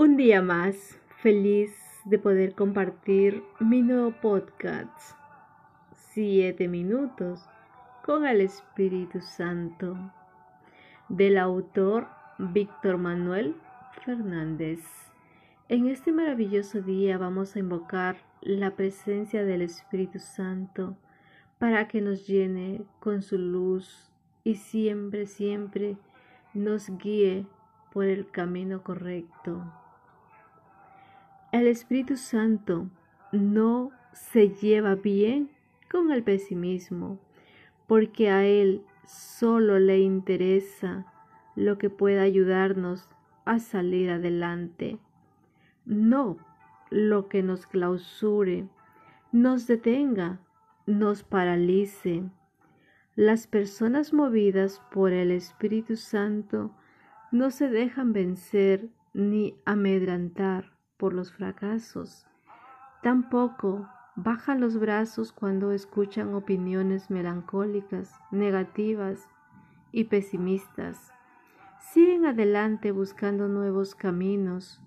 Un día más, feliz de poder compartir mi nuevo podcast, Siete Minutos con el Espíritu Santo, del autor Víctor Manuel Fernández. En este maravilloso día vamos a invocar la presencia del Espíritu Santo para que nos llene con su luz y siempre, siempre nos guíe por el camino correcto. El Espíritu Santo no se lleva bien con el pesimismo, porque a Él solo le interesa lo que pueda ayudarnos a salir adelante, no lo que nos clausure, nos detenga, nos paralice. Las personas movidas por el Espíritu Santo no se dejan vencer ni amedrantar por los fracasos. Tampoco bajan los brazos cuando escuchan opiniones melancólicas, negativas y pesimistas. Siguen adelante buscando nuevos caminos,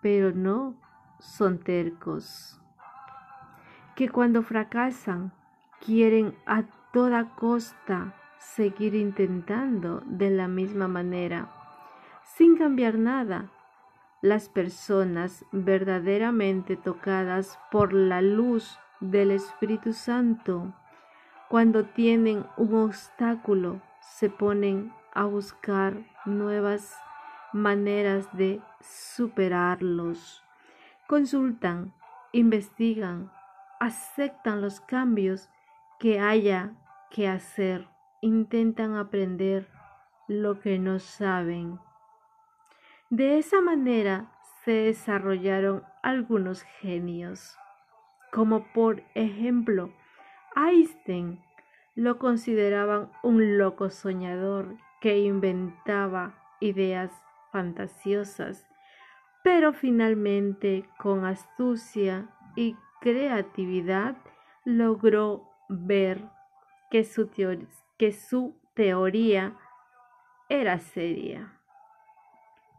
pero no son tercos. Que cuando fracasan quieren a toda costa seguir intentando de la misma manera, sin cambiar nada las personas verdaderamente tocadas por la luz del Espíritu Santo, cuando tienen un obstáculo, se ponen a buscar nuevas maneras de superarlos. Consultan, investigan, aceptan los cambios que haya que hacer, intentan aprender lo que no saben de esa manera se desarrollaron algunos genios, como por ejemplo Einstein lo consideraban un loco soñador que inventaba ideas fantasiosas, pero finalmente con astucia y creatividad logró ver que su, teoría era seria.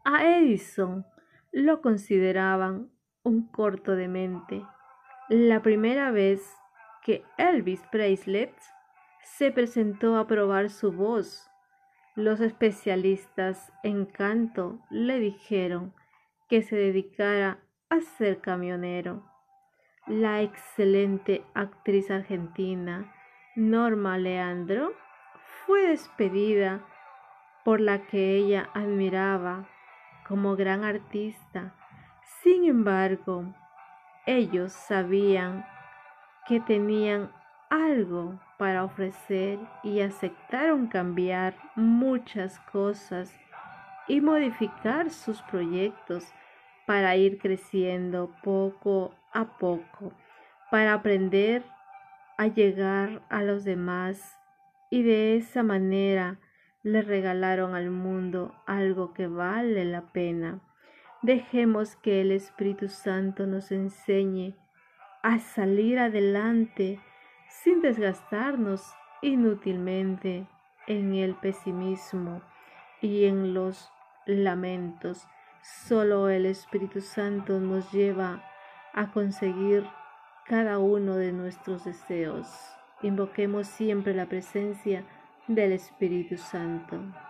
A Edison lo consideraban un corto de mente. La primera vez que Elvis Presley se presentó a probar su voz, los especialistas en canto le dijeron que se dedicara a ser camionero. La excelente actriz argentina Norma Leandro fue despedida por la que ella admiraba como gran artista. Sin embargo, ellos sabían que tenían algo para ofrecer y aceptaron cambiar muchas cosas y modificar sus proyectos para ir creciendo poco a poco, para aprender a llegar a los demás y de esa manera le regalaron al mundo algo que vale la pena. Dejemos que el Espíritu Santo nos enseñe a salir adelante sin desgastarnos inútilmente en el pesimismo y en los lamentos. Solo el Espíritu Santo nos lleva a conseguir cada uno de nuestros deseos. Invoquemos siempre la presencia del Espíritu Santo.